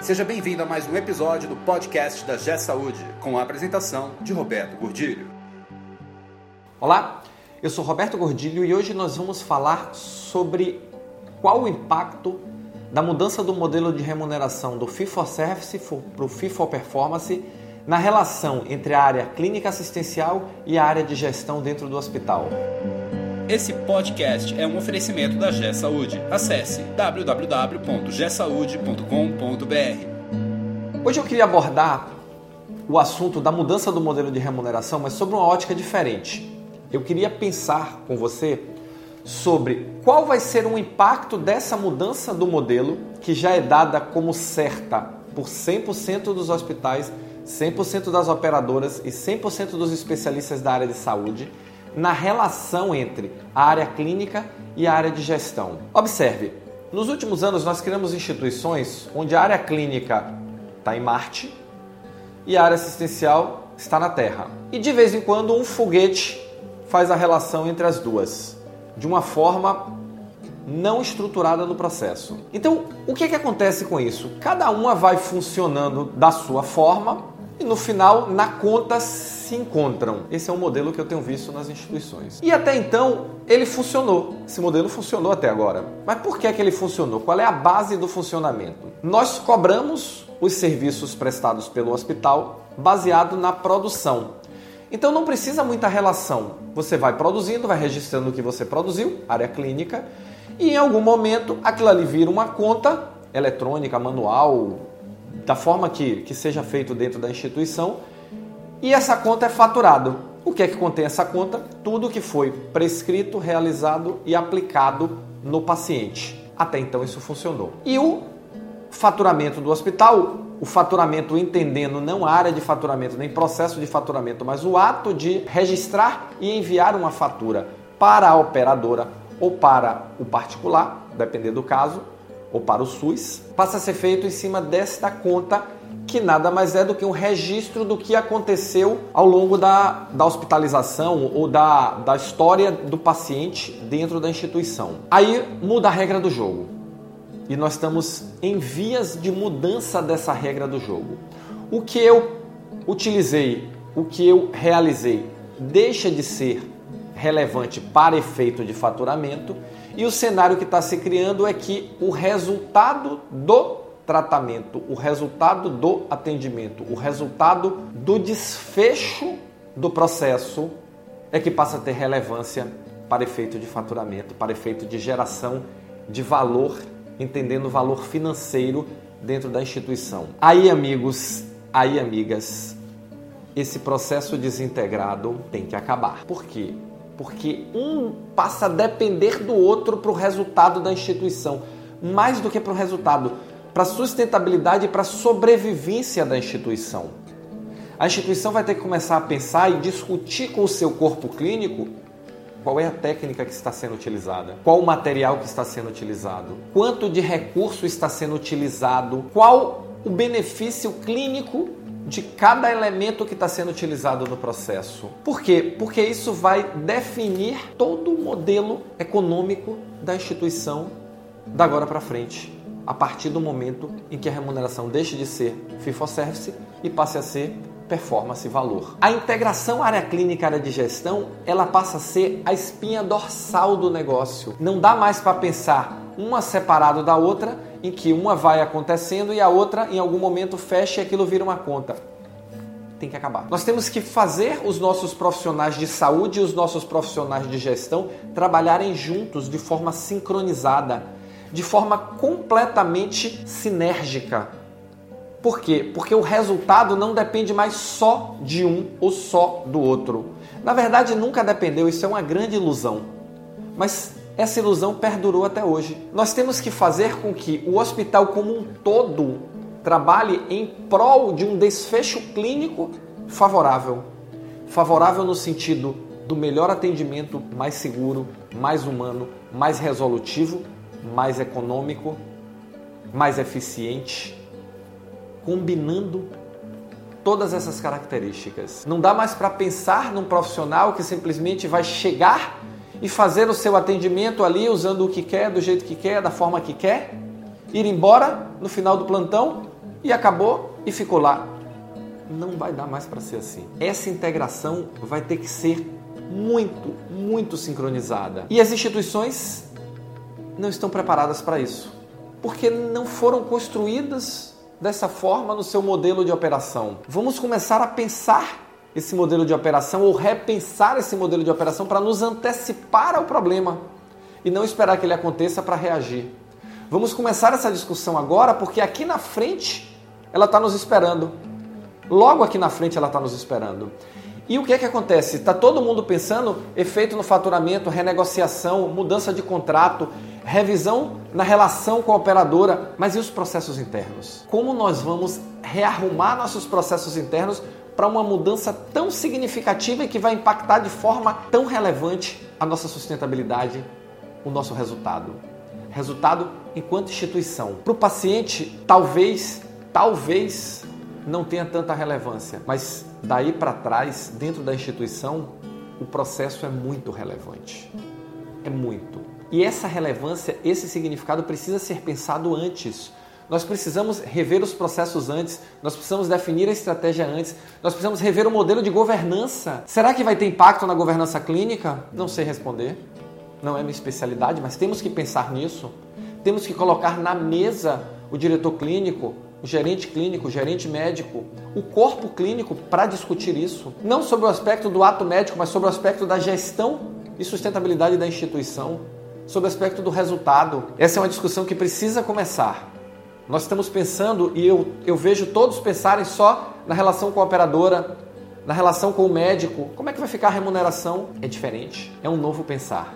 Seja bem-vindo a mais um episódio do podcast da G Saúde, com a apresentação de Roberto Gordilho. Olá, eu sou Roberto Gordilho e hoje nós vamos falar sobre qual o impacto da mudança do modelo de remuneração do Fee for Service para o Fee for Performance na relação entre a área clínica assistencial e a área de gestão dentro do hospital. Esse podcast é um oferecimento da G Saúde. Acesse www.gsaude.com.br. Hoje eu queria abordar o assunto da mudança do modelo de remuneração, mas sobre uma ótica diferente. Eu queria pensar com você sobre qual vai ser o impacto dessa mudança do modelo que já é dada como certa por 100% dos hospitais, 100% das operadoras e 100% dos especialistas da área de saúde na relação entre a área clínica e a área de gestão. Observe, nos últimos anos nós criamos instituições onde a área clínica está em Marte e a área assistencial está na Terra. E de vez em quando um foguete faz a relação entre as duas, de uma forma não estruturada no processo. Então, o que, é que acontece com isso? Cada uma vai funcionando da sua forma e no final, na conta, se encontram. Esse é um modelo que eu tenho visto nas instituições. E até então, ele funcionou. Esse modelo funcionou até agora. Mas por que, é que ele funcionou? Qual é a base do funcionamento? Nós cobramos os serviços prestados pelo hospital baseado na produção. Então não precisa muita relação. Você vai produzindo, vai registrando o que você produziu, área clínica, e em algum momento aquilo ali vira uma conta eletrônica, manual, da forma que, que seja feito dentro da instituição, e essa conta é faturado. O que é que contém essa conta? Tudo que foi prescrito, realizado e aplicado no paciente. Até então isso funcionou. E o faturamento do hospital, o faturamento entendendo não a área de faturamento nem processo de faturamento, mas o ato de registrar e enviar uma fatura para a operadora ou para o particular, dependendo do caso, ou para o SUS, passa a ser feito em cima desta conta que nada mais é do que um registro do que aconteceu ao longo da, da hospitalização ou da, da história do paciente dentro da instituição. Aí muda a regra do jogo. E nós estamos em vias de mudança dessa regra do jogo. O que eu utilizei, o que eu realizei, deixa de ser relevante para efeito de faturamento e o cenário que está se criando é que o resultado do tratamento, o resultado do atendimento, o resultado do desfecho do processo é que passa a ter relevância para efeito de faturamento, para efeito de geração de valor, entendendo o valor financeiro dentro da instituição. Aí, amigos, aí, amigas, esse processo desintegrado tem que acabar. Por quê? Porque um passa a depender do outro para o resultado da instituição, mais do que para o resultado, para a sustentabilidade e para a sobrevivência da instituição. A instituição vai ter que começar a pensar e discutir com o seu corpo clínico qual é a técnica que está sendo utilizada, qual o material que está sendo utilizado, quanto de recurso está sendo utilizado, qual o benefício clínico de cada elemento que está sendo utilizado no processo. Por quê? Porque isso vai definir todo o modelo econômico da instituição da agora para frente, a partir do momento em que a remuneração deixe de ser fee for service e passe a ser performance e valor. A integração área clínica área de gestão, ela passa a ser a espinha dorsal do negócio. Não dá mais para pensar uma separado da outra em que uma vai acontecendo e a outra em algum momento fecha e aquilo vira uma conta. Tem que acabar. Nós temos que fazer os nossos profissionais de saúde e os nossos profissionais de gestão trabalharem juntos de forma sincronizada, de forma completamente sinérgica. Por quê? Porque o resultado não depende mais só de um ou só do outro. Na verdade, nunca dependeu, isso é uma grande ilusão. Mas essa ilusão perdurou até hoje. Nós temos que fazer com que o hospital como um todo trabalhe em prol de um desfecho clínico favorável. Favorável no sentido do melhor atendimento, mais seguro, mais humano, mais resolutivo, mais econômico, mais eficiente, combinando todas essas características. Não dá mais para pensar num profissional que simplesmente vai chegar e fazer o seu atendimento ali usando o que quer, do jeito que quer, da forma que quer, ir embora no final do plantão e acabou e ficou lá. Não vai dar mais para ser assim. Essa integração vai ter que ser muito, muito sincronizada. E as instituições não estão preparadas para isso, porque não foram construídas dessa forma no seu modelo de operação. Vamos começar a pensar esse modelo de operação ou repensar esse modelo de operação para nos antecipar ao problema e não esperar que ele aconteça para reagir. Vamos começar essa discussão agora porque aqui na frente ela está nos esperando. Logo aqui na frente ela está nos esperando. E o que é que acontece? Está todo mundo pensando efeito no faturamento, renegociação, mudança de contrato, revisão na relação com a operadora, mas e os processos internos? Como nós vamos rearrumar nossos processos internos para uma mudança tão significativa e que vai impactar de forma tão relevante a nossa sustentabilidade, o nosso resultado? Resultado enquanto instituição. Para o paciente, talvez, talvez não tenha tanta relevância, mas daí para trás, dentro da instituição, o processo é muito relevante. É muito. E essa relevância, esse significado precisa ser pensado antes. Nós precisamos rever os processos antes, nós precisamos definir a estratégia antes, nós precisamos rever o modelo de governança. Será que vai ter impacto na governança clínica? Não sei responder. Não é minha especialidade, mas temos que pensar nisso. Temos que colocar na mesa o diretor clínico, o gerente clínico, o gerente médico, o corpo clínico para discutir isso. Não sobre o aspecto do ato médico, mas sobre o aspecto da gestão e sustentabilidade da instituição, sobre o aspecto do resultado. Essa é uma discussão que precisa começar. Nós estamos pensando, e eu, eu vejo todos pensarem só na relação com a operadora, na relação com o médico. Como é que vai ficar a remuneração? É diferente, é um novo pensar.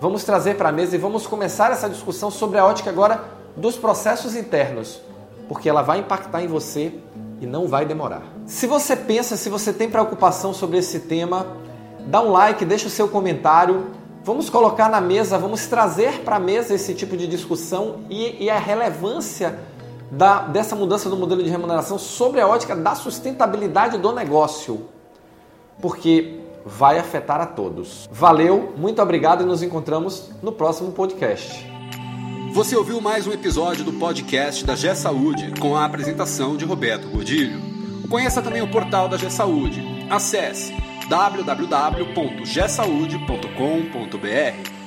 Vamos trazer para a mesa e vamos começar essa discussão sobre a ótica agora dos processos internos porque ela vai impactar em você e não vai demorar. Se você pensa, se você tem preocupação sobre esse tema, dá um like, deixa o seu comentário. Vamos colocar na mesa, vamos trazer para a mesa esse tipo de discussão e, e a relevância da, dessa mudança do modelo de remuneração sobre a ótica da sustentabilidade do negócio. Porque vai afetar a todos. Valeu, muito obrigado e nos encontramos no próximo podcast. Você ouviu mais um episódio do podcast da G Saúde com a apresentação de Roberto Gordilho. Conheça também o portal da G Saúde. Acesse www.gsaude.com.br